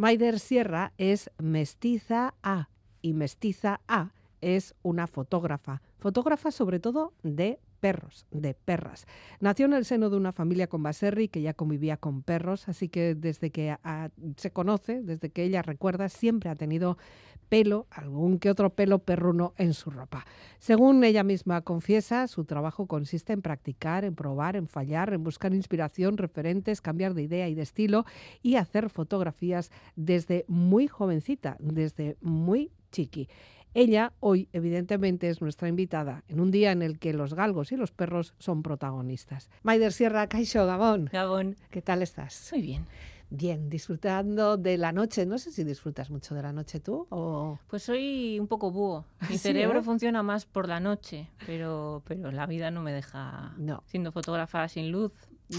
Maider Sierra es mestiza A y mestiza A es una fotógrafa, fotógrafa sobre todo de perros, de perras. Nació en el seno de una familia con Baserri que ya convivía con perros, así que desde que se conoce, desde que ella recuerda, siempre ha tenido pelo, algún que otro pelo perruno en su ropa. Según ella misma confiesa, su trabajo consiste en practicar, en probar, en fallar, en buscar inspiración, referentes, cambiar de idea y de estilo y hacer fotografías desde muy jovencita, desde muy chiqui. Ella hoy, evidentemente, es nuestra invitada en un día en el que los galgos y los perros son protagonistas. Maider Sierra, Caixo, Gabón. Gabón. ¿Qué tal estás? Muy bien. Bien, disfrutando de la noche. No sé si disfrutas mucho de la noche tú o... Pues soy un poco búho. Mi cerebro eh? funciona más por la noche, pero, pero la vida no me deja... No. Siendo fotógrafa sin luz,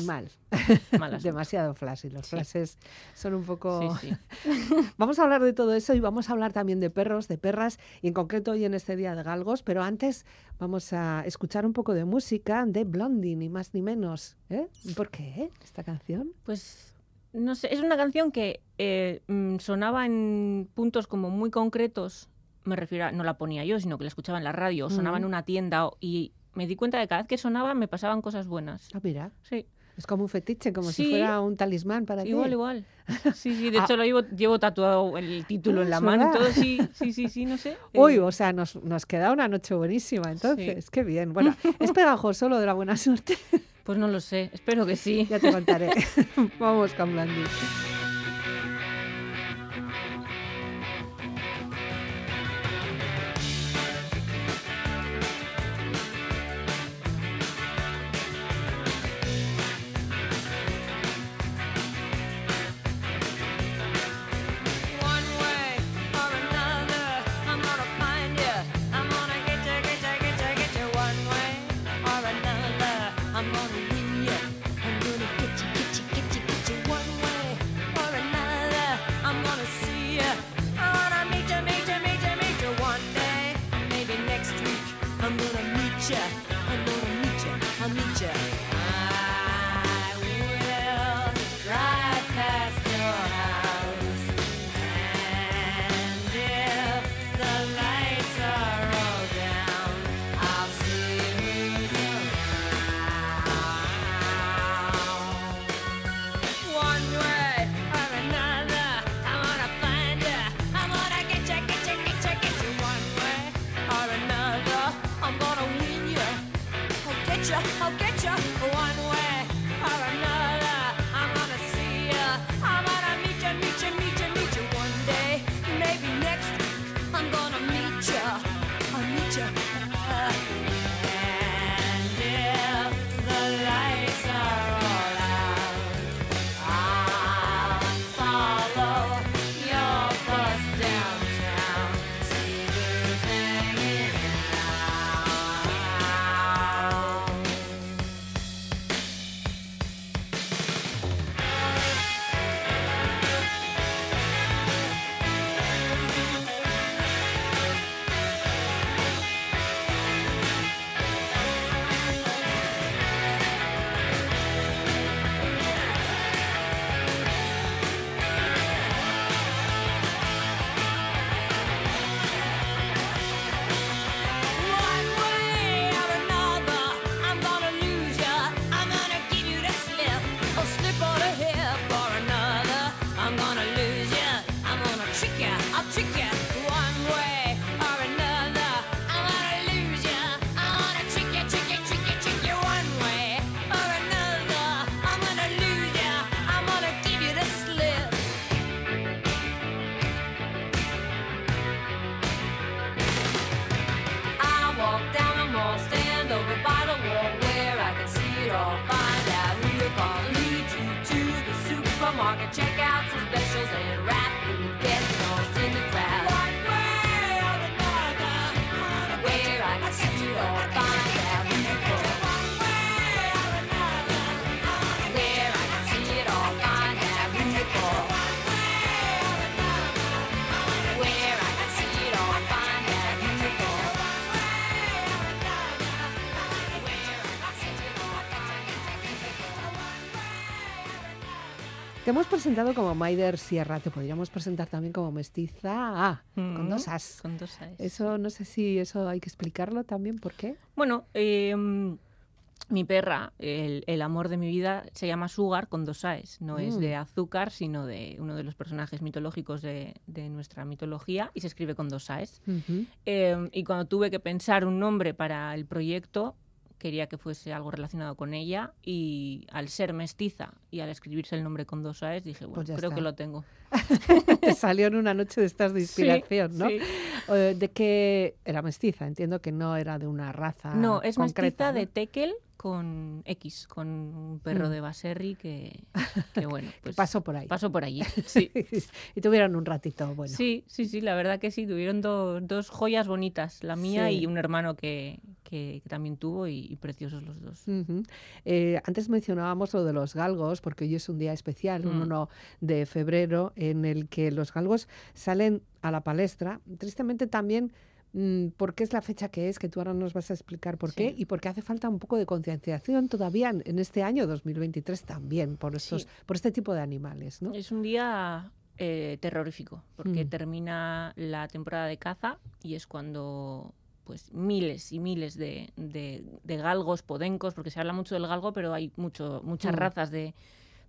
Mal. Demasiado flash. Y los flashes son un poco. Sí, vamos a hablar de todo eso y vamos a hablar también de perros, de perras, y en concreto hoy en este día de galgos. Pero antes vamos a escuchar un poco de música de Blondie, ni más ni menos. ¿eh? ¿Por qué esta canción? Pues no sé, es una canción que eh, mm, sonaba en puntos como muy concretos. Me refiero a, no la ponía yo, sino que la escuchaba en la radio, sonaba en una tienda y me di cuenta de que cada vez que sonaba me pasaban cosas buenas. Ah, mira. Sí. Es como un fetiche, como si fuera un talismán para ti. Igual, igual. Sí, sí, de hecho lo llevo, tatuado el título en la mano todo, sí, sí, sí, sí, no sé. Uy, o sea, nos, nos queda una noche buenísima, entonces, qué bien. Bueno, ¿es pegajoso lo de la buena suerte? Pues no lo sé, espero que sí. Ya te contaré. Vamos con Blandy. Te hemos presentado como Maider Sierra, te podríamos presentar también como mestiza A, con dos As. Con dos As. Eso no sé si eso hay que explicarlo también, ¿por qué? Bueno, eh, mi perra, el, amor de mi vida, se llama Sugar con dos A's. No es de mm. azúcar, sino de uno de los personajes mitológicos de, nuestra mitología y se escribe con dos A's. Em, y cuando tuve que pensar un nombre para el proyecto, quería que fuese algo relacionado con ella y al ser mestiza y al escribirse el nombre con dos A's dije, bueno, pues creo que lo tengo. Te salió en una noche de estas de inspiración, ¿no? De que era mestiza, entiendo que no era de una raza No, es mestiza de Tekel con X, con un perro mm. de Baserri que, bueno, pues pasó por ahí. Pasó por allí, sí. y tuvieron un ratito bueno. Sí, sí, sí, la verdad que sí, tuvieron dos joyas bonitas, la mía y un hermano que, que, también tuvo y, preciosos los dos. Eh, antes mencionábamos lo de los galgos, porque hoy es un día especial, un 1 mm. de febrero, en el que los galgos salen a la palestra. Tristemente también Mm, por qué es la fecha que es, que tú ahora nos vas a explicar por qué, y porque hace falta un poco de concienciación todavía en este año 2023 también por, estos, por este tipo de animales. ¿no? Es un día eh, terrorífico, porque mm. termina la temporada de caza y es cuando pues miles y miles de, galgos, podencos, porque se habla mucho del galgo, pero hay mucho, muchas mm. razas de,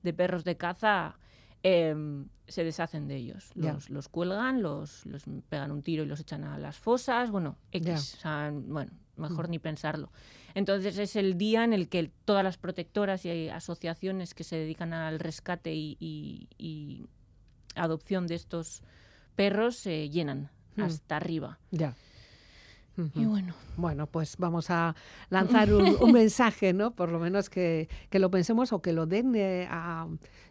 de perros de caza Em, se deshacen de ellos. Los, cuelgan, los, pegan un tiro y los echan a las fosas. Bueno, X. bueno, mejor mm. ni pensarlo. Entonces es el día en el que todas las protectoras y asociaciones que se dedican al rescate y, adopción de estos perros se llenan mm. hasta arriba. Ya. Y bueno. Bueno, pues vamos a lanzar un, mensaje, ¿no? Por lo menos que, lo pensemos o que lo den eh, a,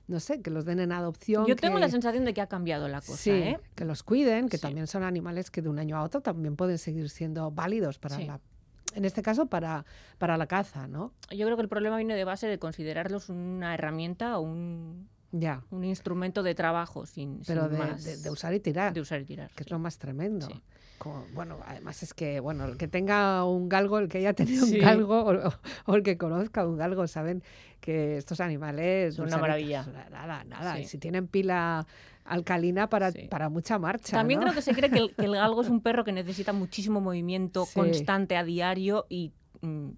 no sé, que los den en adopción. Yo tengo la sensación de que ha cambiado la cosa, sí, ¿eh? Que los cuiden, que también son animales que de un año a otro también pueden seguir siendo válidos para la en este caso para, para la caza, ¿no? Yo creo que el problema viene de base de considerarlos una herramienta o un, ya. un instrumento de trabajo sin, Pero de, de, usar y tirar. De usar y tirar. Que es lo más tremendo bueno, además es que, bueno, el que tenga un galgo, el que haya tenido un galgo o, el que conozca un galgo, saben que estos animales... Son una maravilla. Nada, nada. Y si tienen pila alcalina para, para mucha marcha. También creo que se cree que el, que el, galgo es un perro que necesita muchísimo movimiento constante a diario y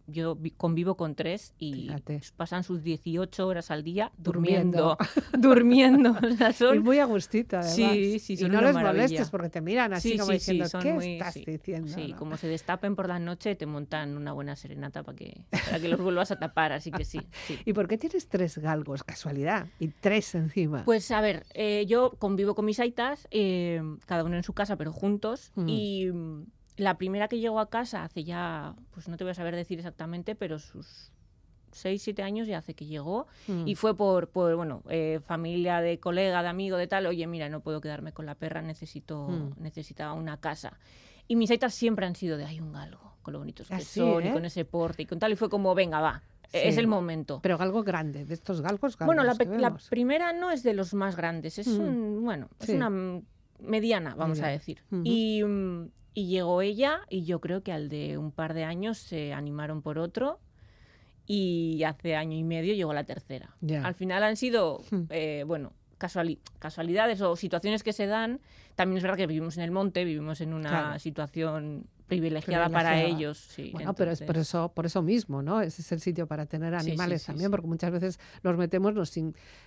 yo convivo con tres y pasan sus 18 horas al día durmiendo. Durmiendo. y muy a gustito, además. Sí, sí, Y no les molestes porque te miran así como diciendo, ¿qué estás diciendo? Sí, como se destapen por la noche, te montan una buena serenata para que, para que los vuelvas a tapar, así que sí, ¿Y por qué tienes tres galgos? Casualidad. Y tres encima. Pues a ver, eh, yo convivo con mis aitas, eh, cada uno en su casa, pero juntos. Mm. Y la primera que llegó a casa hace ya, pues no te voy a saber decir exactamente, pero sus seis, siete años ya hace que llegó mm. y fue por, por bueno, eh, familia de colega, de amigo, de tal, oye, mira, no puedo quedarme con la perra, necesito, mm. necesitaba una casa. Y mis aitas siempre han sido de, hay un galgo, con lo bonitos que son, y ¿eh? con ese porte y con tal, y fue como, venga, va, es el momento. Pero galgo grande, de estos galgos grandes. Bueno, la, primera no es de los más grandes, es mm. un, bueno, es una mediana, vamos a decir. Y y llegó ella y yo creo que al de un par de años se animaron por otro y hace año y medio llegó la tercera. Al final han sido, hmm. eh, bueno, casualidades o situaciones que se dan. También es verdad que vivimos en el monte, vivimos en una situación privilegiada, para ellos. Sí, bueno, pero es por eso, por eso mismo, ¿no? Ese es el sitio para tener animales también, porque muchas veces los metemos, nos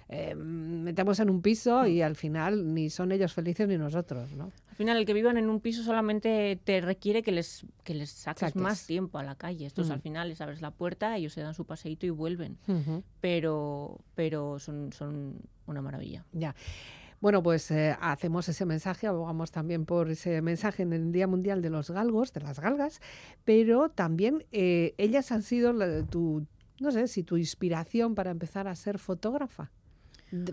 eh, metemos en un piso y al final ni son ellos felices ni nosotros, ¿no? Al final, el que vivan en un piso solamente te requiere que les, que les saques más tiempo a la calle. Estos al mm. final les abres la puerta, ellos se dan su paseíto y vuelven. Pero, pero son, son una maravilla. Ya. Bueno, pues eh, hacemos ese mensaje, abogamos también por ese mensaje en el Día Mundial de los Galgos, de las galgas, pero también eh, ellas han sido tu, no sé, si tu inspiración para empezar a ser fotógrafa.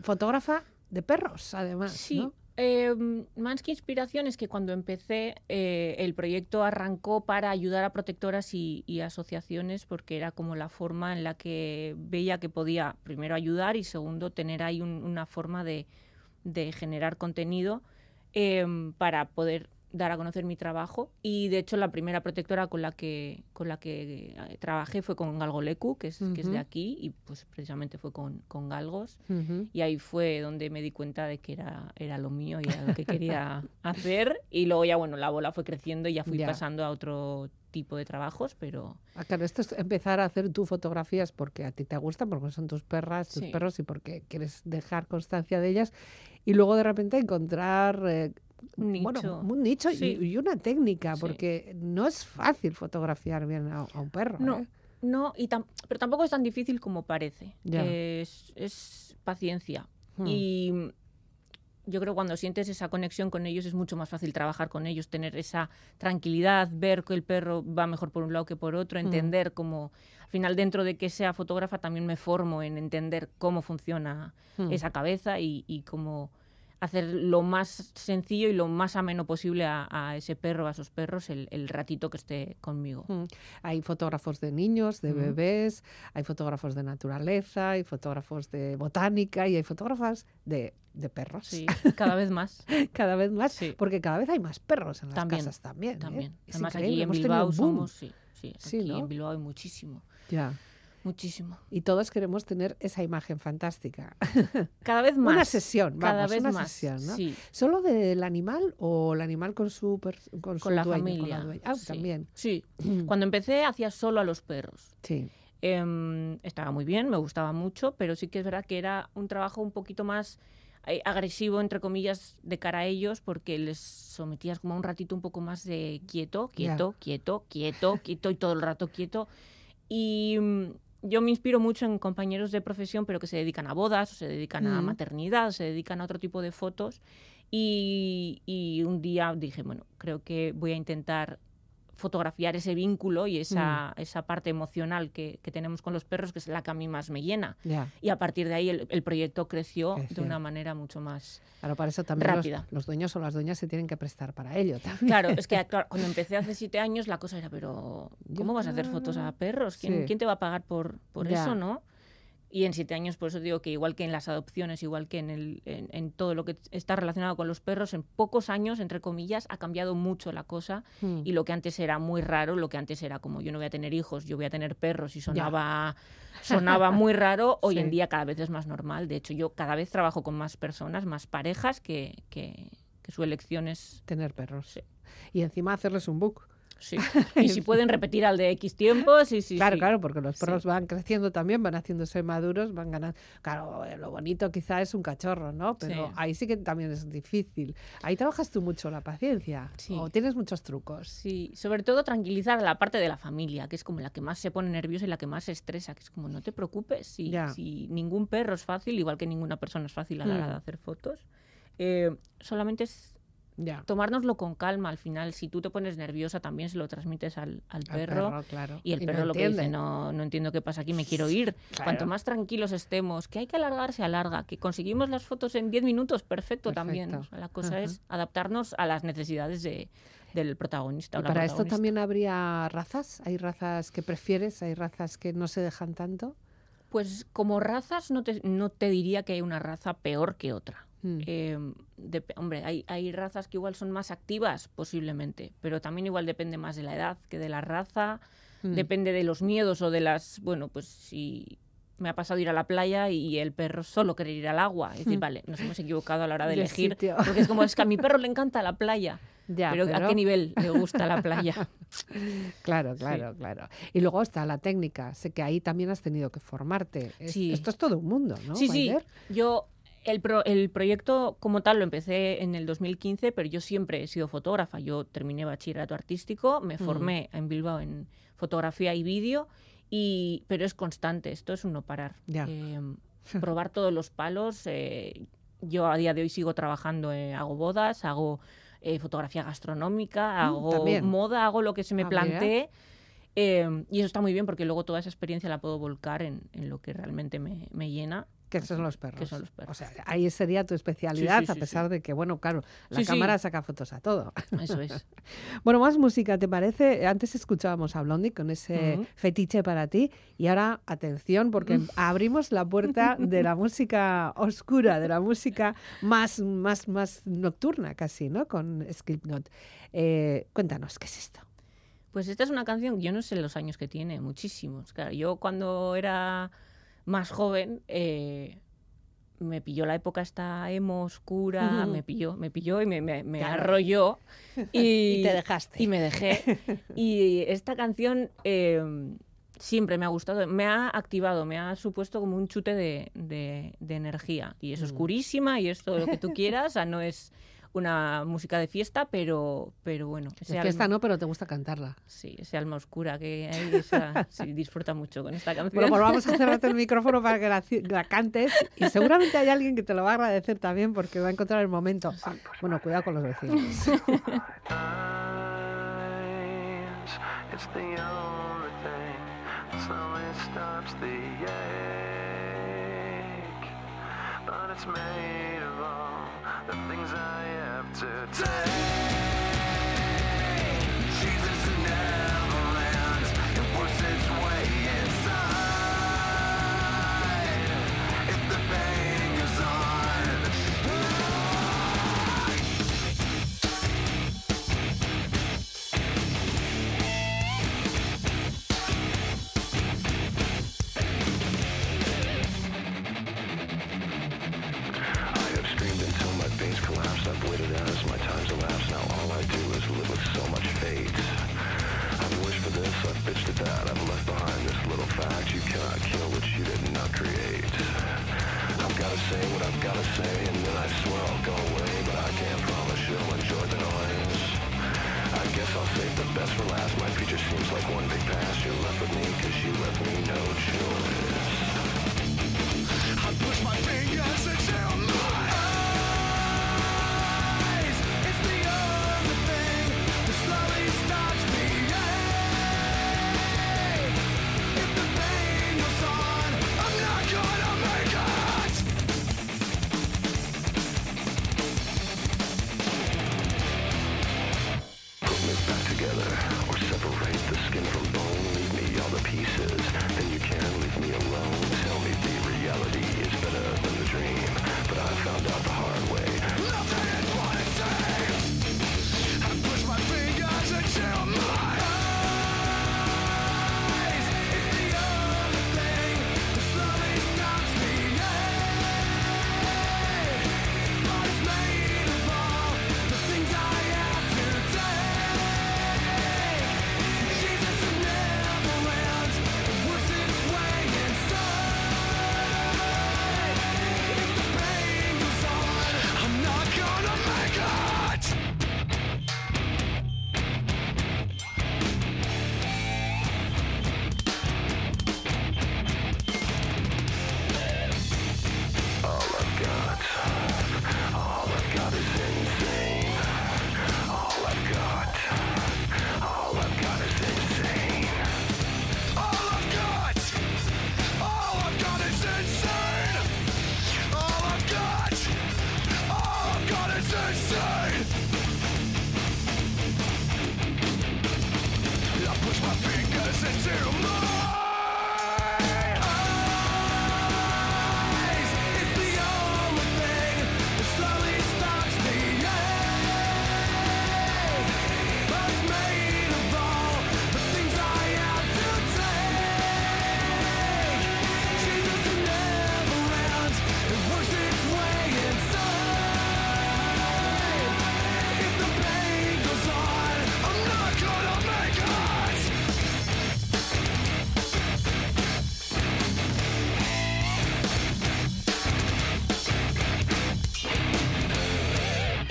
fotógrafa de perros, además. Sí. Em, más que inspiración es que cuando empecé eh, el proyecto arrancó para ayudar a protectoras y, asociaciones porque era como la forma en la que veía que podía primero ayudar y segundo tener ahí una forma de, de generar contenido em, para poder dar a conocer mi trabajo y de hecho la primera protectora con la que con la que eh, trabajé fue con Galgolecu que es, que es de aquí y pues precisamente fue con, con galgos Ujú. y ahí fue donde me di cuenta de que era, era lo mío y era lo que quería hacer y luego ya bueno la bola fue creciendo y ya fui Ya. pasando a otro tipo de trabajos pero Ah, claro, esto es empezar a hacer tú fotografías porque a ti te gustan, porque son tus perras, tus Sí. perros y porque quieres dejar constancia de ellas. Y luego de repente encontrar eh, Un bueno, nicho. un nicho y- Sí. y, una técnica, Sí. porque no es fácil fotografiar bien a, a un perro. No, ¿eh? no y tam- pero tampoco es tan difícil como parece es, es paciencia Hmm. Y mm, yo creo que cuando sientes esa conexión con ellos es mucho más fácil trabajar con ellos, tener esa tranquilidad, ver que el perro va mejor por un lado que por otro, entender cómo, al final dentro de que sea fotógrafa también me formo en entender cómo funciona Hmm. esa cabeza y, y cómo hacer lo más sencillo y lo más ameno posible a, a ese perro, a esos perros, el, el ratito que esté conmigo. Mm. Hay fotógrafos de niños, de bebés, hay fotógrafos de naturaleza, hay fotógrafos de botánica y hay fotógrafas de, de perros. Sí, cada vez más. Cada vez más, Sí. porque cada vez hay más perros en las También, casas también. ¿eh? También. Es Además increíble, aquí en hemos tenido Bilbao somos, sí, sí, Sí, aquí ¿no? en Bilbao hay muchísimo, Ya. Muchísimo. Y todos queremos tener esa imagen fantástica. Cada vez más. Una sesión, cada vez una más. sesión, ¿no? Sí, ¿Solo del animal o el animal con su, pers- con su con la dueño, familia. Con la? Ah, sí. también. Sí. Cuando empecé hacía solo a los perros. Sí. Em, estaba muy bien, me gustaba mucho, pero sí que es verdad que era un trabajo un poquito más eh, agresivo, entre comillas, de cara a ellos, porque les sometías como a un ratito un poco más de quieto, quieto, quieto, quieto, quieto y todo el rato quieto. Y mm, yo me inspiro mucho en compañeros de profesión, pero que se dedican a bodas, o se dedican a Mm. maternidad, o se dedican a otro tipo de fotos. Y, y un día dije, bueno, creo que voy a intentar fotografiar ese vínculo y esa, esa parte emocional que, que tenemos con los perros, que es la que a mí más me llena. Y a partir de ahí el, el proyecto creció Creció. de una manera mucho más... Claro, para eso también los, Rápida. los dueños o las dueñas se tienen que prestar para ello también. Claro, es que claro, cuando empecé hace siete años la cosa era, pero ¿cómo Yo- vas a hacer fotos a perros? ¿Quién, Sí. quién te va a pagar por, por eso, no? Y en siete años, por eso digo que igual que en las adopciones, igual que en, el, en, en todo lo que está relacionado con los perros, en pocos años, entre comillas, ha cambiado mucho la cosa. Mm. Y lo que antes era muy raro, lo que antes era como yo no voy a tener hijos, yo voy a tener perros y sonaba, sonaba muy raro, hoy Sí. en día cada vez es más normal. De hecho, yo cada vez trabajo con más personas, más parejas, que, que, que su elección es... Tener perros. Sí. Y encima hacerles un book. Sí. Y si pueden repetir al de X tiempo, sí, sí. claro, sí. claro, porque los Sí. perros van creciendo también, van haciéndose maduros, van ganando. Claro, eh, lo bonito quizá es un cachorro, ¿no? Pero Sí. ahí sí que también es difícil. Ahí trabajas tú mucho la paciencia. Sí. O tienes muchos trucos. Sí, sobre todo tranquilizar a la parte de la familia, que es como la que más se pone nerviosa y la que más se estresa, que es como no te preocupes, si, ningún perro es fácil, igual que ninguna persona es fácil a la hora de hacer fotos, eh, solamente es Tomárnoslo con calma al final. Si tú te pones nerviosa, también se lo transmites al, al Al perro. claro. Y el no perro lo que dice, entiende. no, no entiendo qué pasa aquí, me quiero ir. Claro. Cuanto más tranquilos estemos, que hay que alargar, se alarga. Que conseguimos las fotos en 10 minutos, perfecto, también. Perfecto. O sea, la cosa Ajá. es adaptarnos a las necesidades de, del protagonista. ¿Y para esto protagonista. también habría razas? ¿Hay razas que prefieres? ¿Hay razas que no se dejan tanto? Pues como razas no te, no te diría que hay una raza peor que otra. Mm. Eh, dep- hombre, hay, hay razas que igual son más activas, posiblemente, pero también igual depende más de la edad que de la raza, Mm. depende de los miedos o de las, bueno, pues si me ha pasado ir a la playa y el perro solo querer ir al agua, es decir, Mm. vale, nos hemos equivocado a la hora de De elegir, porque es como es que a mi perro le encanta la playa, Ya, pero, ¿a qué nivel le gusta la playa? Claro, claro, claro. Y luego está la técnica. Sé que ahí también has tenido que formarte. Es- Sí. Esto es todo un mundo, ¿no? Sí, sí. Yo, el, pro- el proyecto como tal lo empecé en el 2015, pero yo siempre he sido fotógrafa. Yo terminé bachillerato artístico, me Mm. formé en Bilbao en fotografía y vídeo, y, pero es constante, esto es un no parar. Ya. Eh, probar todos los palos. eh, yo a día de hoy sigo trabajando, eh, hago bodas, hago eh, fotografía gastronómica, hago Mm, también. moda, hago lo que se me Ah, plantee. eh, y eso está muy bien porque luego toda esa experiencia la puedo volcar en, en lo que realmente me, me llena Que son los perros. Que son los perros. O sea, ahí sería tu especialidad, Sí, sí, a sí, pesar de que, bueno, claro, la cámara saca fotos a todo. Eso es. Bueno, más música, ¿te parece? Antes escuchábamos a Blondie con ese fetiche para ti y ahora, atención, porque abrimos la puerta de la música oscura, de la música más, más, más nocturna casi, ¿no? Con Slipknot. Eh, cuéntanos, ¿qué es esto? Pues esta es una canción, yo no sé los años que tiene, muchísimos. Claro, yo cuando era más joven eh, me pilló la época esta emo oscura, me pilló, me pilló y me, me- me Claro. arrolló. Y, Y te dejaste. Y me dejé. Y esta canción eh, siempre me ha gustado, me ha activado, me ha supuesto como un chute de, de- de energía. Y es Mm. oscurísima y es todo lo que tú quieras, o sea, no es una música de fiesta, pero, pero bueno. De fiesta alma- no, pero te gusta cantarla. Sí, ese alma oscura que hay, esa, sí, disfruta mucho con esta canción. Bueno, pues vamos a cerrarte el micrófono para que la, la cantes y seguramente hay alguien que te lo va a agradecer también porque va a encontrar el momento. Bueno, cuidado con los vecinos. It's the only thing that slowly stops the ache. But it's made of all the things I have to gotta say, and then I swear I'll go away. But I can't promise you'll enjoy the noise. I guess I'll save the best for last. My future seems like one big past. You're left with me, cause you left me no choice. I push my fingers into my.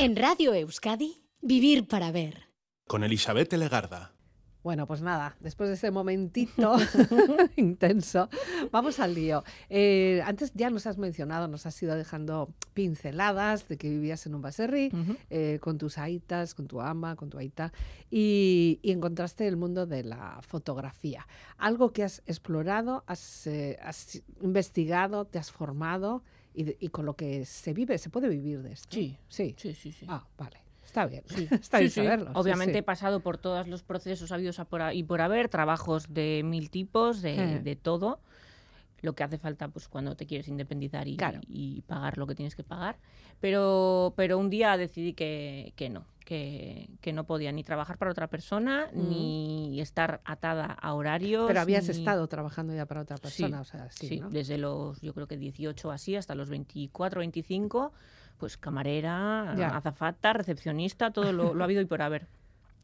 En Radio Euskadi, Vivir para Ver. Con Elizabeth Legarda. Bueno, pues nada, después de ese momentito intenso, vamos al lío. Eh, antes ya nos has mencionado, nos has ido dejando pinceladas de que vivías en un baserri eh, con tus aitas, con tu ama, con tu aita, y, y encontraste el mundo de la fotografía. Algo que has explorado, has, eh, has investigado, te has formado y, y con lo que se vive, se puede vivir de esto. Sí. Sí. Sí, sí, sí. Ah, vale. Está bien. Sí, Está bien sí. saberlo. Obviamente he pasado por todos los procesos habidos a por a- y por haber, trabajos de mil tipos, de, Eh. de todo. Lo que hace falta pues cuando te quieres independizar y, Claro. y pagar lo que tienes que pagar. Pero, pero un día decidí que, que no, que, que no podía ni trabajar para otra persona, Mm. ni estar atada a horarios. Pero habías ni- estado trabajando ya para otra Sí, persona, o sea, sí, Sí, ¿no? desde los, yo creo que 18 así, hasta los 24, 25, pues camarera, Ya. azafata, recepcionista, todo lo, lo ha habido y por haber.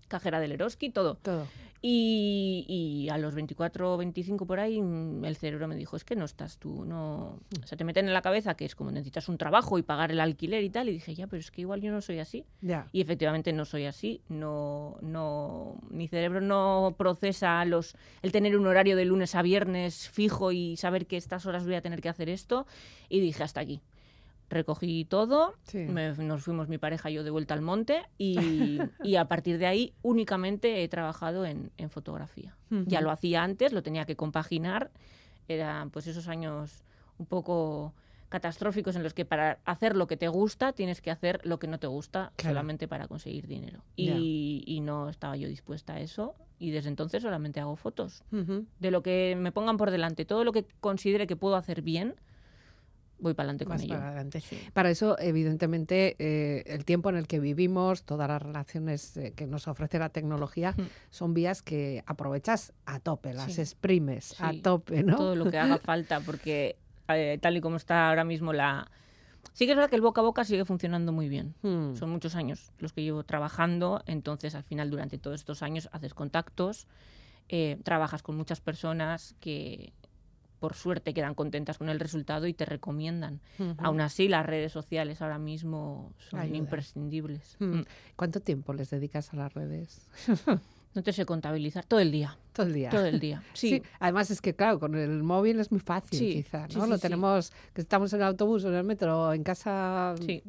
Cajera del Eroski, todo. Todo. Y, y a los 24 25 por ahí, mm, el cerebro me dijo, es que no estás tú, no... O sea, te meten en la cabeza que es como necesitas un trabajo y pagar el alquiler y tal, y dije, ya, pero es que igual yo no soy así. Ya. Y efectivamente no soy así, no, no, mi cerebro no procesa los, el tener un horario de lunes a viernes fijo y saber que estas horas voy a tener que hacer esto. Y dije, hasta aquí. Recogí todo, Sí. me- nos fuimos mi pareja y yo de vuelta al monte y, y a partir de ahí únicamente he trabajado en, en fotografía. Ya lo hacía antes, lo tenía que compaginar. Eran pues esos años un poco catastróficos en los que para hacer lo que te gusta tienes que hacer lo que no te gusta Claro. solamente para conseguir dinero. Y, y no estaba yo dispuesta a eso y desde entonces solamente hago fotos. De lo que me pongan por delante, todo lo que considere que puedo hacer bien, voy para adelante con ello. para adelante. Sí. Para eso, evidentemente, eh, el tiempo en el que vivimos, todas las relaciones eh, que nos ofrece la tecnología, Mm. son vías que aprovechas a tope, las Sí. exprimes a tope, ¿no? todo lo que haga falta, porque eh, tal y como está ahora mismo la... Sí que es verdad que el boca a boca sigue funcionando muy bien. Mm. Son muchos años los que llevo trabajando, entonces al final durante todos estos años haces contactos, trabajas con muchas personas que por suerte quedan contentas con el resultado y te recomiendan. Ujú. Aún así, las redes sociales ahora mismo son imprescindibles. Mm. ¿Cuánto tiempo les dedicas a las redes? No te sé contabilizar todo el día, Todo el día. todo el día. Sí, Además es que, claro, con el móvil es muy fácil, Sí, quizá, ¿no? sí, Lo tenemos, que estamos en el autobús o en el metro en casa, eh,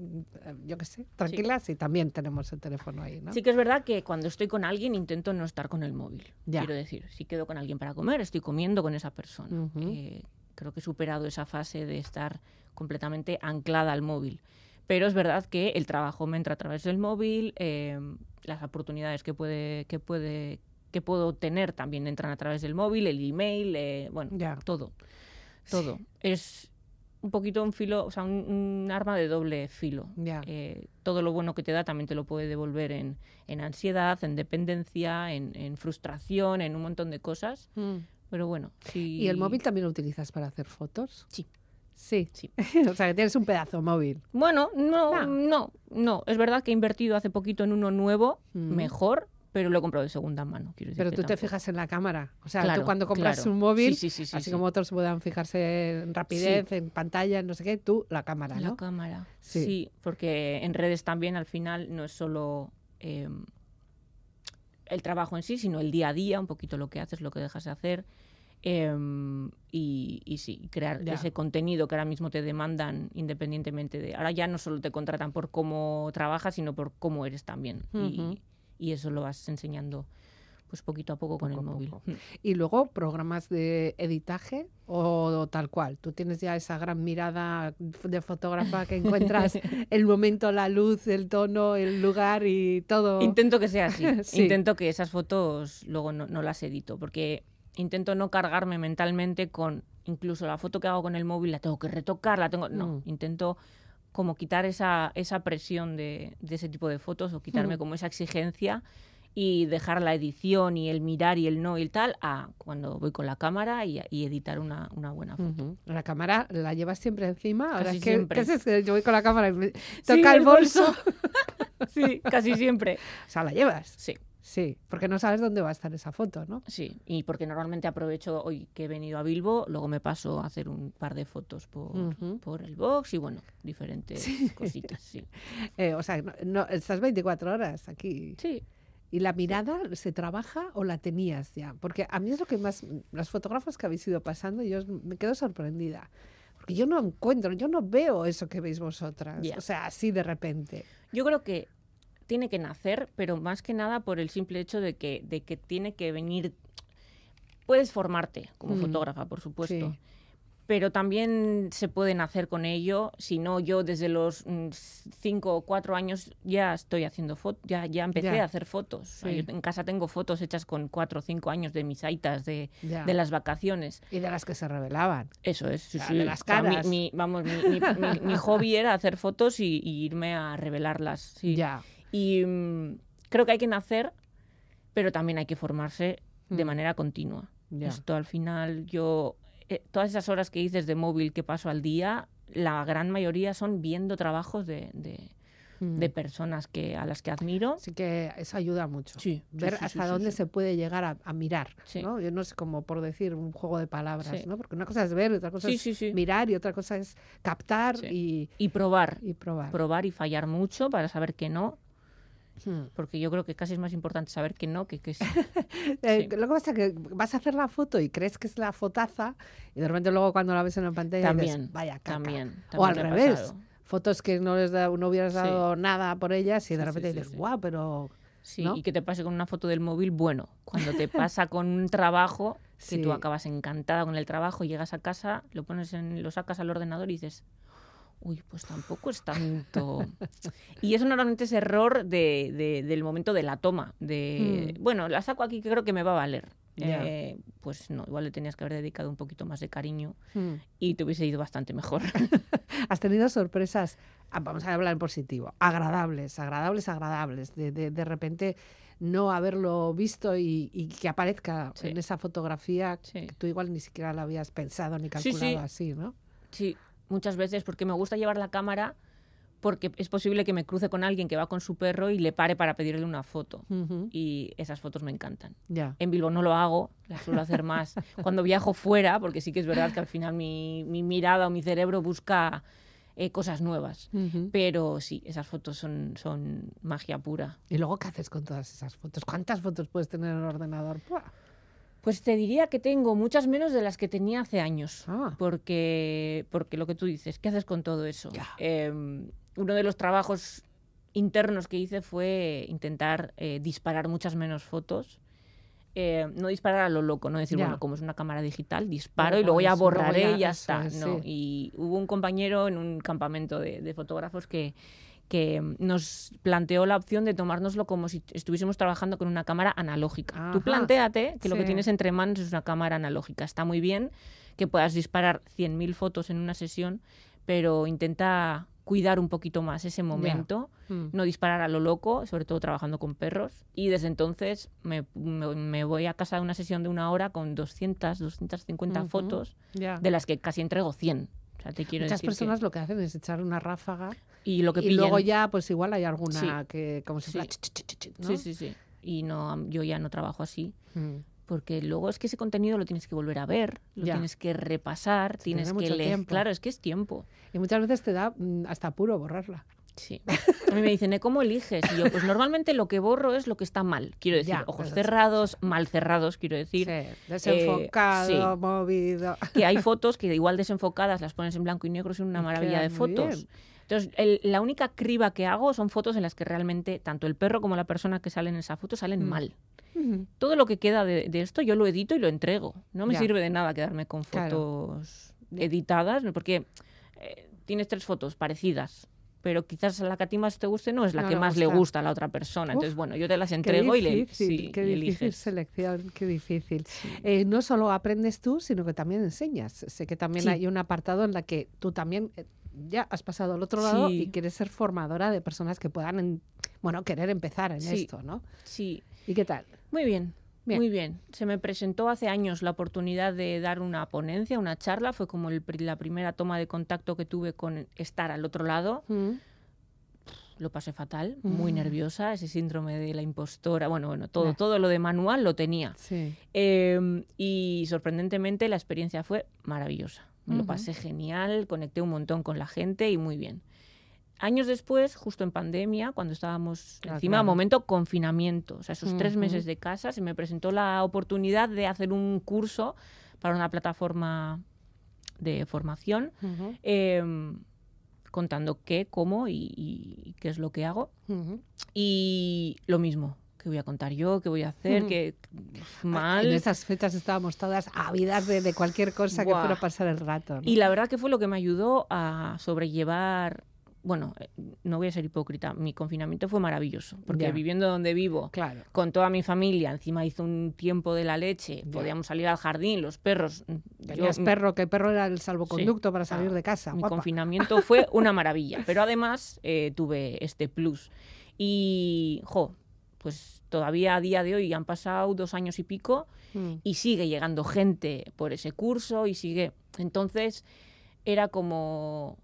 yo qué sé, tranquilas y también tenemos el teléfono ahí, ¿no? Sí que es verdad que cuando estoy con alguien intento no estar con el móvil. Ya. Quiero decir, si quedo con alguien para comer, estoy comiendo con esa persona. Eh, creo que he superado esa fase de estar completamente anclada al móvil. Pero es verdad que el trabajo me entra a través del móvil, eh, las oportunidades que puede, que puede, que puedo tener también entran a través del móvil, el email, eh, bueno, Ya. todo, todo. Es un poquito un filo, o sea, un, un arma de doble filo. Ya. Eh, todo lo bueno que te da también te lo puede devolver en, en ansiedad, en dependencia, en, en frustración, en un montón de cosas. Mm. Pero bueno, sí. ¿Y el móvil también lo utilizas para hacer fotos? Sí. Sí. Sí. o sea, que tienes un pedazo móvil. Bueno, no, Ah. no, no. Es verdad que he invertido hace poquito en uno nuevo, Mm. mejor, pero lo he comprado de segunda mano. Quiero decir Pero tú te fijas en la cámara. O sea, Claro, tú cuando compras claro. un móvil, Sí, sí, sí, sí, así sí. como otros puedan fijarse en rapidez, en pantalla, en no sé qué, tú la cámara, La ¿no? cámara. Sí. Sí. porque en redes también al final no es solo eh, el trabajo en sí, sino el día a día, un poquito lo que haces, lo que dejas de hacer. Eh, y, y sí, crear Ya. ese contenido que ahora mismo te demandan independientemente de... Ahora ya no solo te contratan por cómo trabajas, sino por cómo eres también. Y- Ujú. y, eso lo vas enseñando pues poquito a poco con Poco el a móvil. poco. Mm. Y luego programas de editaje o tal cual. Tú tienes ya esa gran mirada de fotógrafa que encuentras el momento, la luz, el tono, el lugar y todo. Intento que sea así. Sí. Intento que esas fotos luego no, no las edito, porque intento no cargarme mentalmente con incluso la foto que hago con el móvil, la tengo que retocar, la tengo. No, Mm. intento como quitar esa, esa presión de, de ese tipo de fotos o quitarme Mm. como esa exigencia y dejar la edición y el mirar y el no y el tal a cuando voy con la cámara y, y editar una, una buena foto. La cámara la llevas siempre encima. Ahora Casi es que, siempre. ¿qué haces? Yo voy con la cámara y me Sí, toca el el bolso. bolso. sí, casi siempre. O sea, la llevas. Sí. Sí, porque no sabes dónde va a estar esa foto, ¿no? Sí, y porque normalmente aprovecho hoy que he venido a Bilbo, luego me paso a hacer un par de fotos por, el box y bueno, diferentes cositas, sí. Eh, o sea, no, no- estás 24 horas aquí. Sí, ¿Y la mirada se trabaja o la tenías ya? Porque a mí es lo que más, las fotógrafas que habéis ido pasando, yo me quedo sorprendida. Porque yo no encuentro, yo no veo eso que veis vosotras. O sea, así de repente. Yo creo que tiene que nacer, pero más que nada por el simple hecho de que, de que tiene que venir. Puedes formarte como Mm, fotógrafa, por supuesto. sí. Pero también se puede nacer con ello. Si no, yo desde los mm, cinco o cuatro años ya estoy haciendo fotos, ya, ya empecé Ya. a hacer fotos. O sea, Sí. yo en casa tengo fotos hechas con cuatro o cinco años de mis aitas, de, las vacaciones. Y de las que se revelaban. Eso es, sí, sí. de las O sea, mi- caras. mi- vamos, mi, mi- mi- mi hobby era hacer fotos y, y irme a revelarlas. sí. Ya. Y mm, creo que hay que nacer, pero también hay que formarse de Mm. manera continua. Ya. Esto al final, yo, eh, todas esas horas que dices de móvil que paso al día, la gran mayoría son viendo trabajos de, de- Mm. de personas que, a las que admiro. Así que eso ayuda mucho. Sí, Ver sí, sí, hasta dónde se puede llegar a, a mirar. ¿no? Yo no sé cómo por decir un juego de palabras. ¿no? Porque una cosa es ver, otra cosa es mirar y otra cosa es captar y, Y probar, y probar. probar y fallar mucho para saber que no, Hmm. porque yo creo que casi es más importante saber que no que que sí. Eh, Sí. Lo que pasa es que vas a hacer la foto y crees que es la fotaza y de repente luego cuando la ves en la pantalla dices, También, vaya caca. también, o al también me ha revés, pasado. fotos que no les da, no hubieras Sí. dado nada por ellas y de Sí, sí, repente sí, dices, sí. guau, pero... Sí, ¿no? y que te pase con una foto del móvil, bueno, cuando te pasa con un trabajo que Sí. tú acabas encantada con el trabajo, llegas a casa, lo pones en, lo sacas al ordenador y dices, uy, pues tampoco es tanto. y eso normalmente es error de, de- del momento de la toma, de, Mm. bueno, la saco aquí que creo que me va a valer. Ya. Eh, pues no, igual le tenías que haber dedicado un poquito más de cariño hmm. y te hubiese ido bastante mejor. Has tenido sorpresas, ah, vamos a hablar en positivo, agradables, agradables, agradables, de, de, de repente no haberlo visto y, y que aparezca Sí. en esa fotografía Sí. que tú igual ni siquiera la habías pensado ni calculado sí. así, ¿no? Sí, muchas veces porque me gusta llevar la cámara porque es posible que me cruce con alguien que va con su perro y le pare para pedirle una foto. Y esas fotos me encantan. En Bilbao no lo hago, las suelo hacer más cuando viajo fuera, porque sí que es verdad que al final mi, mi mirada o mi cerebro busca eh, cosas nuevas. Pero sí, esas fotos son, son magia pura. ¿Y luego qué haces con todas esas fotos? ¿Cuántas fotos puedes tener en el ordenador? ¡Buah! Pues te diría que tengo muchas menos de las que tenía hace años. Ah. Porque, porque lo que tú dices, ¿qué haces con todo eso? Eh, uno de los trabajos internos que hice fue intentar eh, disparar muchas menos fotos. Eh, no disparar a lo loco, no decir, bueno, como es una cámara digital, disparo y luego ya borraré y ya está. es, ¿no? sí. Y hubo un compañero en un campamento de, de fotógrafos que, que nos planteó la opción de tomárnoslo como si estuviésemos trabajando con una cámara analógica. Ajá. Tú planteate que lo que tienes entre manos es una cámara analógica. Está muy bien que puedas disparar 100.000 fotos en una sesión, pero intenta cuidar un poquito más ese momento, Mm. no disparar a lo loco, sobre todo trabajando con perros. Y desde entonces me, me- me voy a casa de una sesión de una hora con 200, 250 Ujú. fotos, de las que casi entrego 100. O sea, te quiero Muchas decir que- personas lo que hacen es echar una ráfaga y lo que y luego ya, pues igual hay alguna Sí. que como si fuera Sí. ¿no? Sí, sí, sí. Y no, yo ya no trabajo así. Mm. Porque luego es que ese contenido lo tienes que volver a ver, lo Ya. tienes que repasar, tienes que leer. tiempo. Claro, es que es tiempo. Y muchas veces te da mm, hasta apuro borrarla. Sí. A mí me dicen, ¿eh, ¿cómo eliges? Y yo, pues normalmente lo que borro es lo que está mal. Quiero decir, Ya, ojos cerrados, mal cerrados, quiero decir. Sí, desenfocado, sí. movido. Que hay fotos que igual desenfocadas las pones en blanco y negro, son una maravilla de fotos. bien. Entonces, el- la única criba que hago son fotos en las que realmente tanto el perro como la persona que sale en esa foto salen Mm. mal. Todo lo que queda de, de esto yo lo edito y lo entrego. No me Ya. sirve de nada quedarme con fotos editadas, porque eh, tienes tres fotos parecidas. Pero quizás la que a ti más te guste no es la No que más le gusta. a la otra persona. Uf, Entonces, bueno, yo te las Qué entrego y le sí, qué y difícil eliges. selección, qué difícil. Eh, no solo aprendes tú, sino que también enseñas. Sé que también Sí. hay un apartado en la que tú también eh, ya has pasado al otro lado y quieres ser formadora de personas que puedan, en- bueno, querer empezar en esto, ¿no? Sí, ¿Y qué tal? Muy bien, Bien. muy bien. Se me presentó hace años la oportunidad de dar una ponencia, una charla. Fue como el la primera toma de contacto que tuve con estar al otro lado. Mm, Lo pasé fatal, muy Mm. nerviosa, ese síndrome de la impostora. Bueno, bueno, todo, todo lo de manual lo tenía. Sí. Eh, y sorprendentemente la experiencia fue maravillosa. Me lo pasé genial, conecté un montón con la gente y muy bien. Años después, justo en pandemia, cuando estábamos Ah, encima, claro. momento confinamiento, o sea, esos tres Ujú. meses de casa, se me presentó la oportunidad de hacer un curso para una plataforma de formación, Ujú, eh, contando qué, cómo y, y qué es lo que hago. ujú. Y lo mismo, qué voy a contar yo, qué voy a hacer, qué En mal. esas fechas estábamos todas ávidas de, de cualquier cosa que Buah. fuera a pasar el rato. ¿no? Y la verdad que fue lo que me ayudó a sobrellevar, bueno, eh, no voy a ser hipócrita, mi confinamiento fue maravilloso, porque viviendo donde vivo, Claro. con toda mi familia, encima hizo un tiempo de la leche, podíamos salir al jardín, los perros. mm, yo- Tenías perro, que el perro era el salvoconducto para salir Ah, de casa. Mi guapa. confinamiento fue una maravilla, pero además eh, tuve este plus. Y, jo, pues todavía a día de hoy han pasado dos años y pico Mm. y sigue llegando gente por ese curso y sigue. Entonces era como,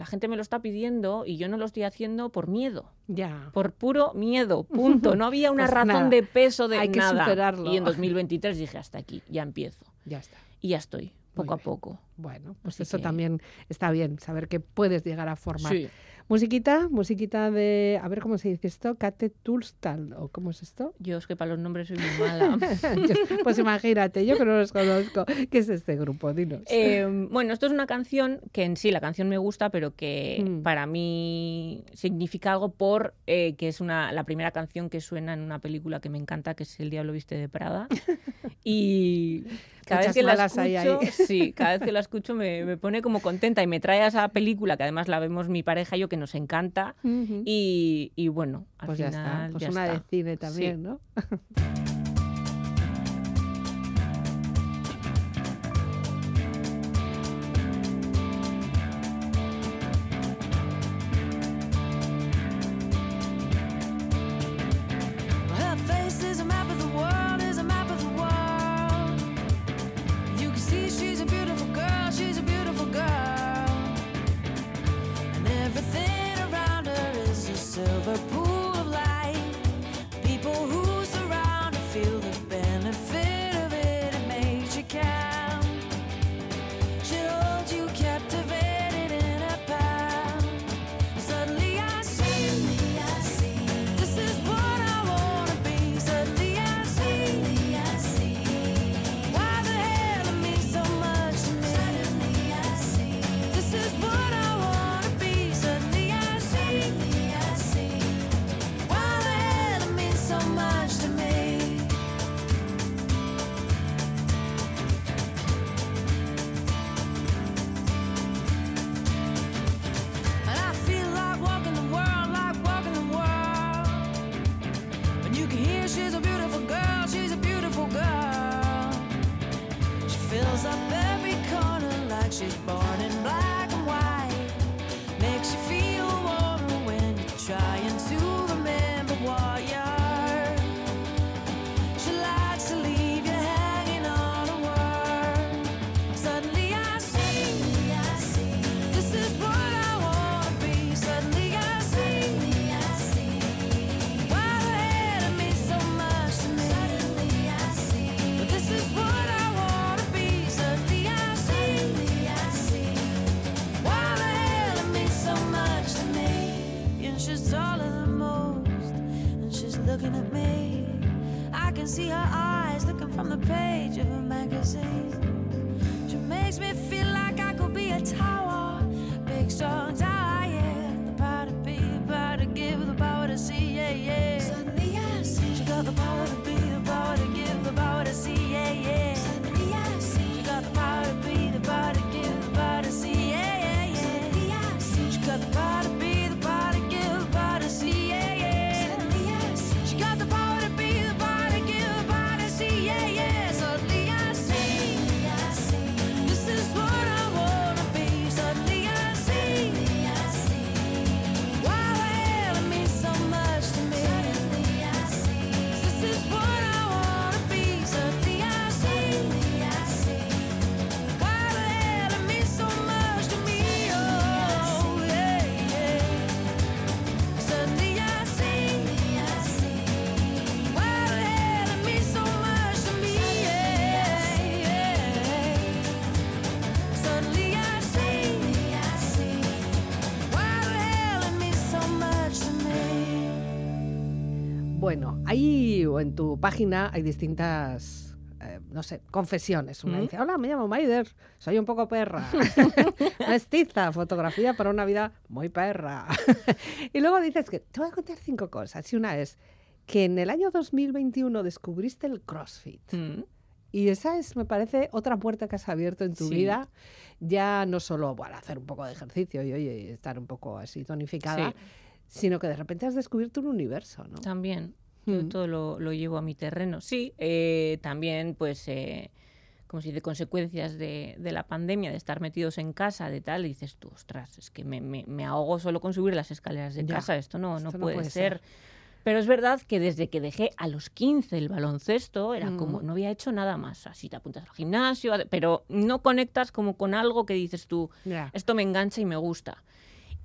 la gente me lo está pidiendo y yo no lo estoy haciendo por miedo, Ya. por puro miedo, punto. No había una Pues razón nada, de peso de hay que nada. superarlo. Y en 2023 dije hasta aquí, ya empiezo. Ya está. Y ya estoy, poco a poco. Bueno, pues Así eso que- también está bien, saber que puedes llegar a formar. Sí. Musiquita, musiquita de, a ver cómo se dice esto, Kate Tulstal, o cómo es esto. Yo es que para los nombres soy muy mala. Pues imagínate, yo que no los conozco. ¿Qué es este grupo? Dinos. Eh, bueno, esto es una canción que en sí la canción me gusta, pero que Mm. para mí significa algo por eh, que es una, la primera canción que suena en una película que me encanta, que es El Diablo Viste de Prada. Y cada vez que la hay escucho, ahí. sí, cada vez que la escucho me, me pone como contenta y me trae a esa película que además la vemos mi pareja y yo que nos encanta. Y, y bueno, al pues ya está, pues ya una de está. cine también, ¿no? tu página hay distintas, eh, no sé, confesiones. Una ¿Mm? dice, hola, me llamo Maider, soy un poco perra. Mestiza, fotografía para una vida muy perra. y luego dices que te voy a contar cinco cosas. Y una es que en el año 2021 descubriste el CrossFit. Mm. Y esa es, me parece, otra puerta que has abierto en tu Sí. vida. Ya no solo bueno, hacer un poco de ejercicio y oye, estar un poco así tonificada, Sí. sino que de repente has descubierto un universo, ¿no? También. Yo Mm. todo lo, lo llevo a mi terreno. Sí, eh, también, pues, eh, como si de consecuencias de, de la pandemia, de estar metidos en casa, de tal, dices tú, ostras, es que me, me- me ahogo solo con subir las escaleras de Ya, casa. Esto no, esto no no puede, puede ser. ser. Pero es verdad que desde que dejé a los 15 el baloncesto, era Mm. como, no había hecho nada más. Así te apuntas al gimnasio, pero no conectas como con algo que dices tú, esto me engancha y me gusta.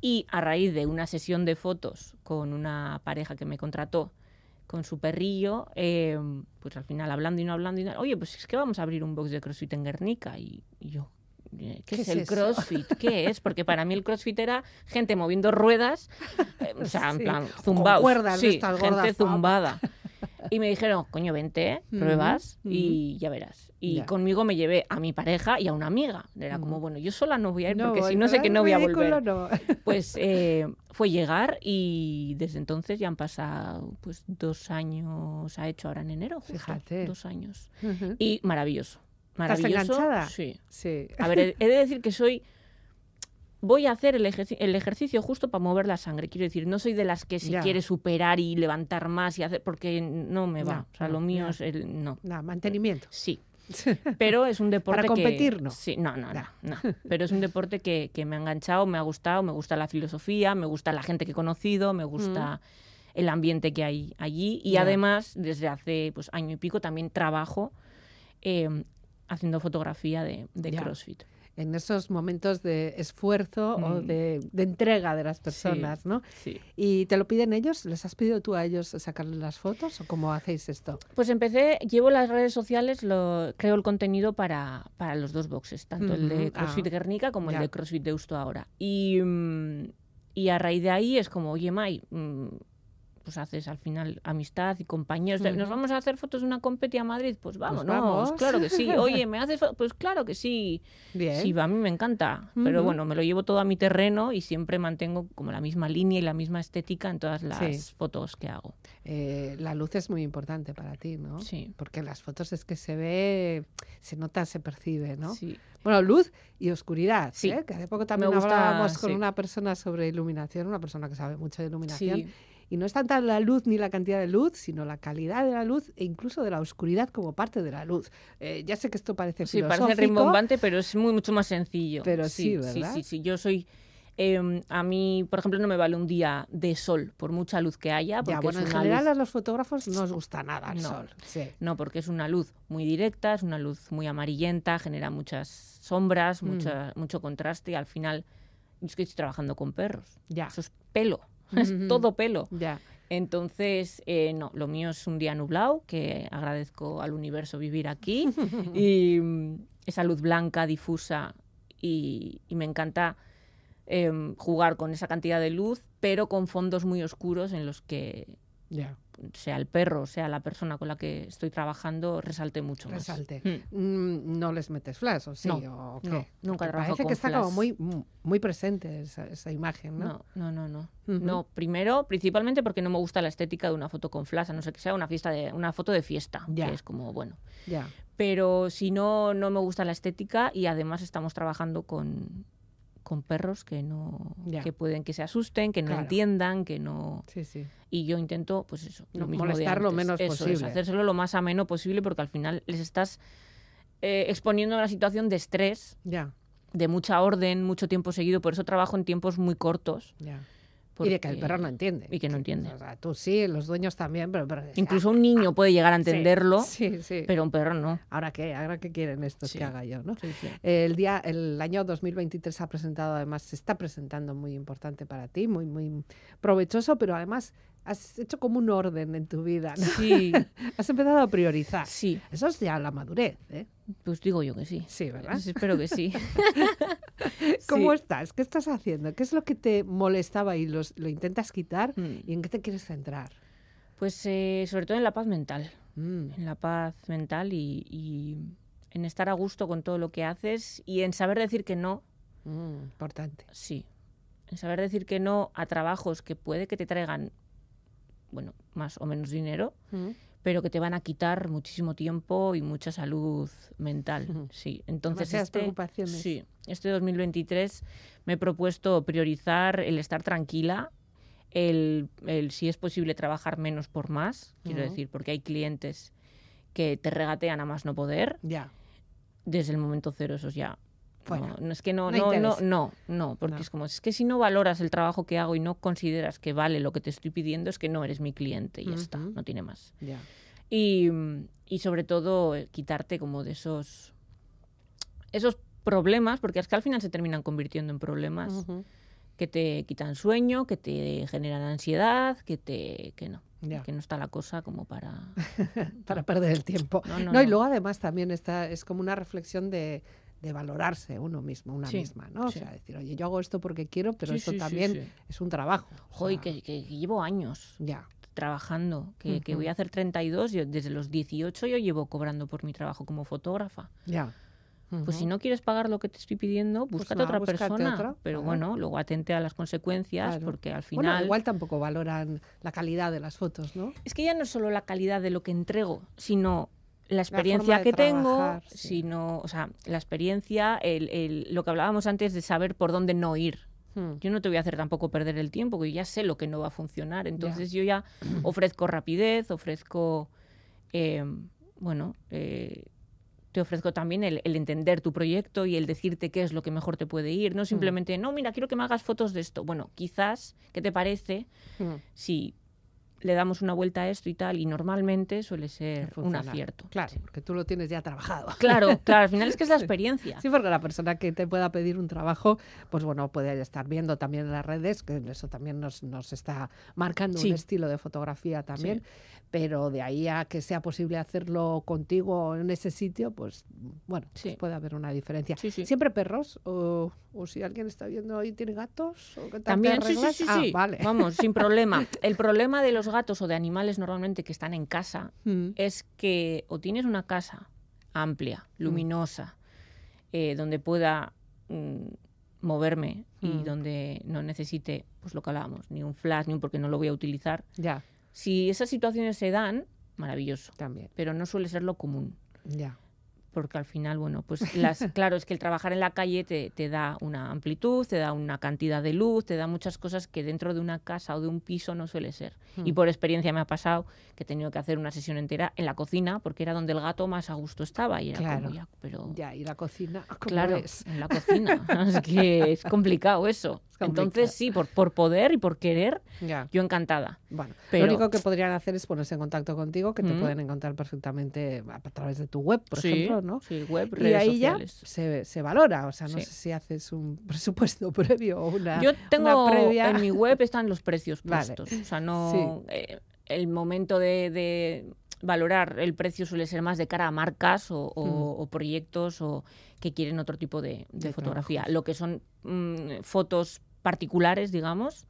Y a raíz de una sesión de fotos con una pareja que me contrató con su perrillo, eh, pues al final hablando y no hablando, y no- oye, pues es que vamos a abrir un box de CrossFit en Guernica. Y, y yo, ¿qué, ¿Qué es es el eso? CrossFit? ¿Qué es? Porque para mí el CrossFit era gente moviendo ruedas, eh, o sea, en Sí, plan, zumbados. sí, gente zumbada. Y me dijeron, coño, vente, pruebas y ya verás. Y Ya. conmigo me llevé a mi pareja y a una amiga. Era como, bueno, yo sola no voy a ir No porque si no sé que no voy a volver. no. Pues eh, fue llegar y desde entonces ya han pasado pues dos años, ha hecho ahora en enero, justo, Fíjate. dos años. Y maravilloso. ¿Estás Maravilloso. enganchada? Sí. Sí. A ver, he de decir que soy. Voy a hacer el, el ejercicio justo para mover la sangre. Quiero decir, no soy de las que se Ya. quiere superar y levantar más y hacer. Porque no me va. No, o sea, no, lo mío es el. No. Mantenimiento. Sí. Pero es un deporte Para competir, que... no. Sí, no, no, no. Pero es un deporte que, que me ha enganchado, me ha gustado, me gusta la filosofía, me gusta la gente que he conocido, me gusta el ambiente que hay allí. Y además, desde hace pues, año y pico también trabajo eh, haciendo fotografía de. CrossFit. En esos momentos de esfuerzo o Mm. de, de entrega de las personas, ¿no? Sí. ¿Y te lo piden ellos? ¿Les has pedido tú a ellos sacarles las fotos o cómo hacéis esto? Pues empecé, llevo las redes sociales, lo, creo el contenido para, para los dos boxes, tanto el de Ujú, CrossFit ah, Guernica como ya. el de CrossFit Deusto ahora. Y, mm, y a raíz de ahí es como, oye, Mai, mm, pues haces al final amistad y compañeros. ¿Nos Ujú. vamos a hacer fotos de una competi a Madrid? Pues vamos, vamos. claro que sí. Oye, ¿me haces fotos? Pues claro que sí. Bien. Sí, a mí me encanta. Pero bueno, me lo llevo todo a mi terreno y siempre mantengo como la misma línea y la misma estética en todas las Sí. fotos que hago. Eh, la luz es muy importante para ti, ¿no? Sí. Porque en las fotos es que se ve, se nota, se percibe, ¿no? Sí. Bueno, luz y oscuridad, Sí. ¿eh? que hace poco también gusta, hablábamos con sí. una persona sobre iluminación, una persona que sabe mucho de iluminación, Sí. Y no es tanta la luz ni la cantidad de luz, sino la calidad de la luz e incluso de la oscuridad como parte de la luz. Eh, ya sé que esto parece Sí, filosófico, parece rimbombante, pero es muy mucho más sencillo. Pero sí, ¿verdad? Sí, sí, sí. Yo soy... eh, a mí, por ejemplo, no me vale un día de sol, por mucha luz que haya, porque Ya, bueno, es en general luz- a los fotógrafos no os gusta nada el No. sol. Sí. No, porque es una luz muy directa, es una luz muy amarillenta, genera muchas sombras, Mm. mucha, mucho contraste y al final yo es que estoy trabajando con perros. Ya. Eso es pelo, es todo pelo. Ya. Entonces, eh, no, lo mío es un día nublado, que agradezco al universo vivir aquí, y mm, esa luz blanca, difusa, y, y me encanta em, jugar con esa cantidad de luz, pero con fondos muy oscuros en los que Ya. Sea el perro, sea la persona con la que estoy trabajando, resalte mucho más. Resalte. Mm. Mm, no les metes flash, ¿o sí? No, ¿O qué? no, nunca trabajo Parece con que está como flash. muy, muy presente esa, esa imagen, ¿no? No, no, no, no. No, primero, principalmente porque no me gusta la estética de una foto con flash, a no ser que sea una fiesta de una foto de fiesta, Ya. que es como bueno. Ya. Pero si no, no me gusta la estética y además estamos trabajando con, con perros que no Ya. que pueden que se asusten, que no Claro. entiendan, que no Sí, sí. y yo intento pues eso, No, lo mismo molestar lo menos Eso es, posible. hacérselo lo más ameno posible porque al final les estás eh, exponiendo a una situación de estrés, Ya, de mucha orden, mucho tiempo seguido, por eso trabajo en tiempos muy cortos. ya. Y de que el perro no entiende. y que no entiende. O sea, tú sí, los dueños también, pero... pero Incluso un niño puede llegar a entenderlo, Sí, sí. pero un perro no. ¿Ahora qué? ¿Ahora qué quieren estos que haga yo, no? El día, el año 2023 ha presentado, además, se está presentando muy importante para ti, muy, muy provechoso, pero además has hecho como un orden en tu vida, ¿no? Sí, Has empezado a priorizar. sí, Eso es ya la madurez, ¿eh? pues digo yo que sí. Sí, ¿verdad? Pues espero que sí. ¿Cómo Sí. estás? ¿Qué estás haciendo? ¿Qué es lo que te molestaba y los- lo intentas quitar? Mm. ¿Y en qué te quieres centrar? Pues eh, sobre todo en la paz mental. Mm, En la paz mental y, y en estar a gusto con todo lo que haces y en saber decir que no, mm, importante. sí. En saber decir que no a trabajos que puede que te traigan, bueno, más o menos dinero, pero que te van a quitar muchísimo tiempo y mucha salud mental. Sí, entonces Demasiadas este, preocupaciones. sí, este 2023 me he propuesto priorizar el estar tranquila, el, el si es posible trabajar menos por más, quiero Ujú. decir, porque hay clientes que te regatean a más no poder. Ya. Desde el momento cero, eso es ya. Fuera. No, no, es que no, No no, no, no, porque No. es como, es que si no valoras el trabajo que hago y no consideras que vale lo que te estoy pidiendo, es que no eres mi cliente y ya está, no tiene más. Ya. Y, y sobre todo eh, quitarte como de esos esos problemas, porque es que al final se terminan convirtiendo en problemas que te quitan sueño, que te generan ansiedad, que te que no, Ya. que no está la cosa como para Para perder el tiempo. No, no, No, y luego además también está, es como una reflexión de, de valorarse uno mismo, una Sí, misma, ¿no? sí. O sea, decir, oye, yo hago esto porque quiero, pero Sí, esto también es un trabajo. O Joder, sea, que, que llevo años Ya. trabajando, que, que Ujú. voy a hacer 32, yo, desde los 18 yo llevo cobrando por mi trabajo como fotógrafa. Ya. Pues si no quieres pagar lo que te estoy pidiendo, búscate nada, otra persona. otra, Pero claro. bueno, luego atente a las consecuencias, Claro. porque al Bueno, final... igual tampoco valoran la calidad de las fotos, ¿no? Es que ya no es solo la calidad de lo que entrego, sino la experiencia que tengo, sí. sino, o sea, la experiencia, el, el- lo que hablábamos antes de saber por dónde no ir. Mm. Yo no te voy a hacer tampoco perder el tiempo, porque yo ya sé lo que no va a funcionar. Entonces yo ya ofrezco rapidez, ofrezco, eh, bueno, eh, te ofrezco también el, el entender tu proyecto y el decirte qué es lo que mejor te puede ir. No simplemente, no, mira, quiero que me hagas fotos de esto. Bueno, quizás, ¿qué te parece Mm. si le damos una vuelta a esto y tal? Y normalmente suele ser un acierto. Claro, porque tú lo tienes ya trabajado. Claro, claro, al final es que es la experiencia. Sí, porque la persona que te pueda pedir un trabajo, pues bueno, puede estar viendo también en las redes, que eso también nos, nos está marcando Sí. un estilo de fotografía también, pero de ahí a que sea posible hacerlo contigo en ese sitio, pues bueno, pues Sí. puede haber una diferencia. Sí, sí. ¿Siempre perros? O, o si alguien está viendo ahí tiene gatos? ¿O te También, sí, sí, sí, Ah, sí. vale. Vamos, sin problema. El problema de los gatos o de animales normalmente que están en casa Mm, es que o tienes una casa amplia, luminosa, eh, donde pueda mm, moverme y Mm. donde no necesite, pues lo que hablábamos, ni un flash, ni un porque no lo voy a utilizar. Ya, Si esas situaciones se dan, maravilloso, también, pero no suele ser lo común. ya. Porque al final, bueno, pues las, claro, es que el trabajar en la calle te, te da una amplitud, te da una cantidad de luz, te da muchas cosas que dentro de una casa o de un piso no suele ser. Y Mm. por experiencia me ha pasado que he tenido que hacer una sesión entera en la cocina porque era donde el gato más a gusto estaba. Y era Claro. como ya, pero Ya, y la cocina, ¿cómo claro, es? en la cocina. es que es complicado eso. Es complicado. Entonces sí, por, por poder y por querer, Ya. yo encantada. Bueno, Pero- lo único que podrían hacer es ponerse en contacto contigo, que te Mm. pueden encontrar perfectamente a a través de tu web, por sí, ejemplo, ¿no? Sí, web, Y ahí sociales. ya se, se valora, o sea, no Sí. sé si haces un presupuesto previo o una, Yo tengo una previa. en mi web están los precios Vale. puestos. O sea, no eh, el momento de, de valorar el precio suele ser más de cara a marcas o, o- Mm. o proyectos o que quieren otro tipo de, de De fotografía. trabajos. Lo que son mm, fotos particulares, digamos,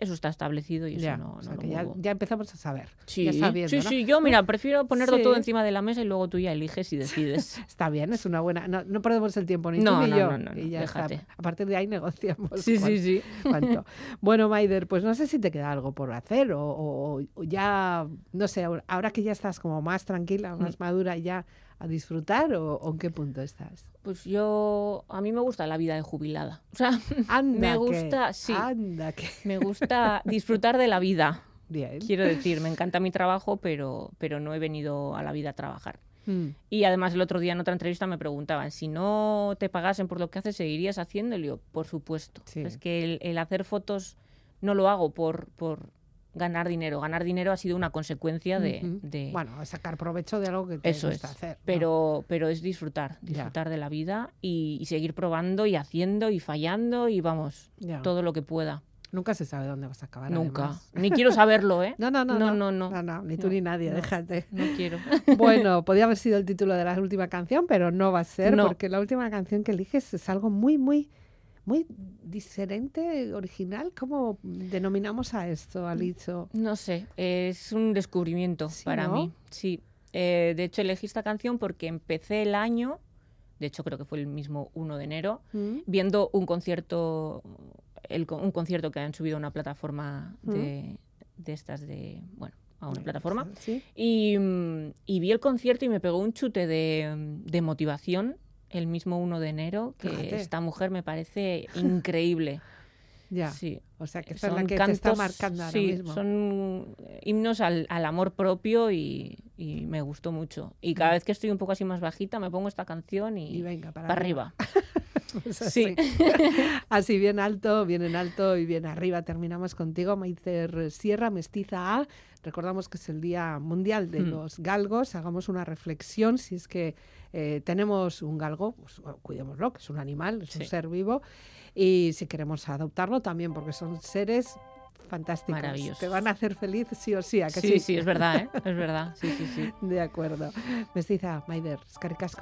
eso está establecido y eso Ya, no, o no sea, lo que ya, muevo. ya empezamos a saber, Sí, ya sabiendo, sí, ¿no? sí, yo mira, prefiero ponerlo todo encima de la mesa y luego tú ya eliges y decides. Está bien, es una buena. No, no perdemos el tiempo, ni No, tú ni no, yo. no, no, no, y ya está. déjate. A partir de ahí negociamos. sí, cuán- sí, sí. cuánto. Bueno, Maider, pues no sé si te queda algo por hacer o, o- o ya, no sé, ahora- ahora que ya estás como más tranquila, Mm. más madura, ya a disfrutar o, o en qué punto estás. Pues yo, a mí me gusta la vida de jubilada. O sea, Anda me que- gusta, sí. Anda que Me gusta disfrutar de la vida. bien. Quiero decir, me encanta mi trabajo, pero, pero no he venido a la vida a trabajar. Mm, Y además el otro día en otra entrevista me preguntaban, si no te pagasen por lo que haces, ¿seguirías haciéndolo? Por supuesto. Sí. Es que el, el hacer fotos no lo hago por, por ganar dinero. Ganar dinero ha sido una consecuencia de... ujú. de- Bueno, sacar provecho de algo que te eso es. gusta hacer. ¿no? Pero, pero es disfrutar, Ya. disfrutar de la vida y, y seguir probando y haciendo y fallando y vamos, Ya. todo lo que pueda. Nunca se sabe dónde vas a acabar. Nunca. además. Ni quiero saberlo, ¿eh? No, no, no, No, no, no, no. ni tú No, ni nadie, no. déjate. No quiero. Bueno, podía haber sido el título de la última canción, pero no va a ser No. porque la última canción que eliges es algo muy, muy, muy diferente, original. ¿Cómo denominamos a esto, Alizo? No sé, es un descubrimiento Sí, para ¿no? mí. Sí. Eh, de hecho, elegí esta canción porque empecé el año, de hecho creo que fue el mismo 1 de enero, ¿Mm? viendo un concierto, el un concierto que han subido a una plataforma de, de estas de, bueno, a una plataforma. Sí. Y, mm, y vi el concierto y me pegó un chute de, mm, de motivación el mismo 1 de enero, que Fíjate. esta mujer me parece increíble. Ya. Sí. O sea, que esta es la Son que te está cantos, marcando ahora sí, mismo. son himnos al, al amor propio y, y me gustó mucho. Y cada vez que estoy un poco así más bajita, me pongo esta canción y, Mm. Y venga, para, para arriba. Pues Sí. así. Así bien alto, bien en alto y bien arriba. Terminamos contigo, Maicer Sierra, Mestiza A. Recordamos que es el Día Mundial de Mm. los Galgos. Hagamos una reflexión. Si es que eh, tenemos un galgo, pues bueno, cuidémoslo, que es un animal, es un ser vivo. Y si queremos adoptarlo también, porque son seres fantásticos. Maravillosos. Te van a hacer feliz sí o sí. ¿a que Sí, sí, es verdad, ¿eh? Es verdad. Sí, sí, sí. De acuerdo. Mestiza, Maider, escaricasco.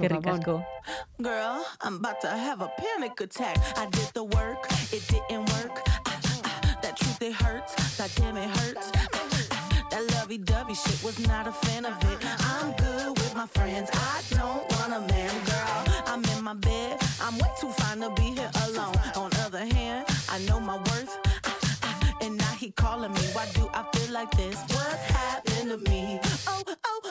Girl, I'm about to have a panic attack. I did the work, it didn't work. Ah, ah, that truth, it hurts. God damn, it hurts. Ah, that lovey dovey shit was not a fan of it. I'm good with my friends. I don't want a man, girl. I'm in my bed. I'm way too fine to be here alone. On other hand, I know my worth. And now he calling me. Why do I feel like this? What's happened to me? Oh, oh,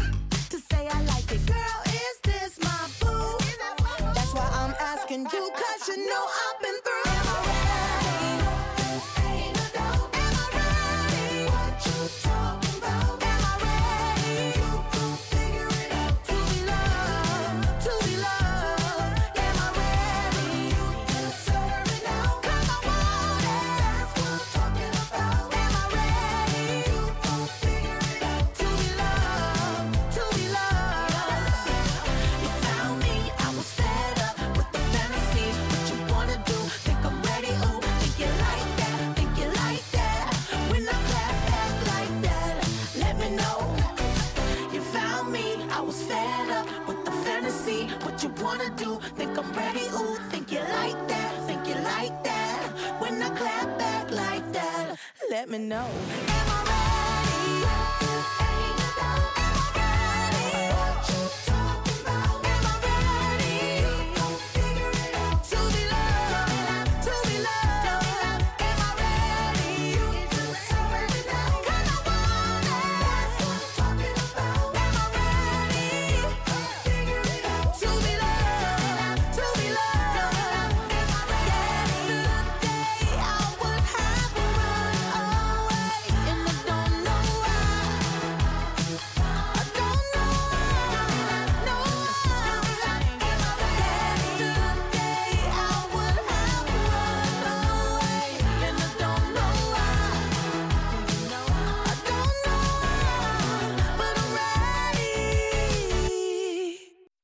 like that, let me know.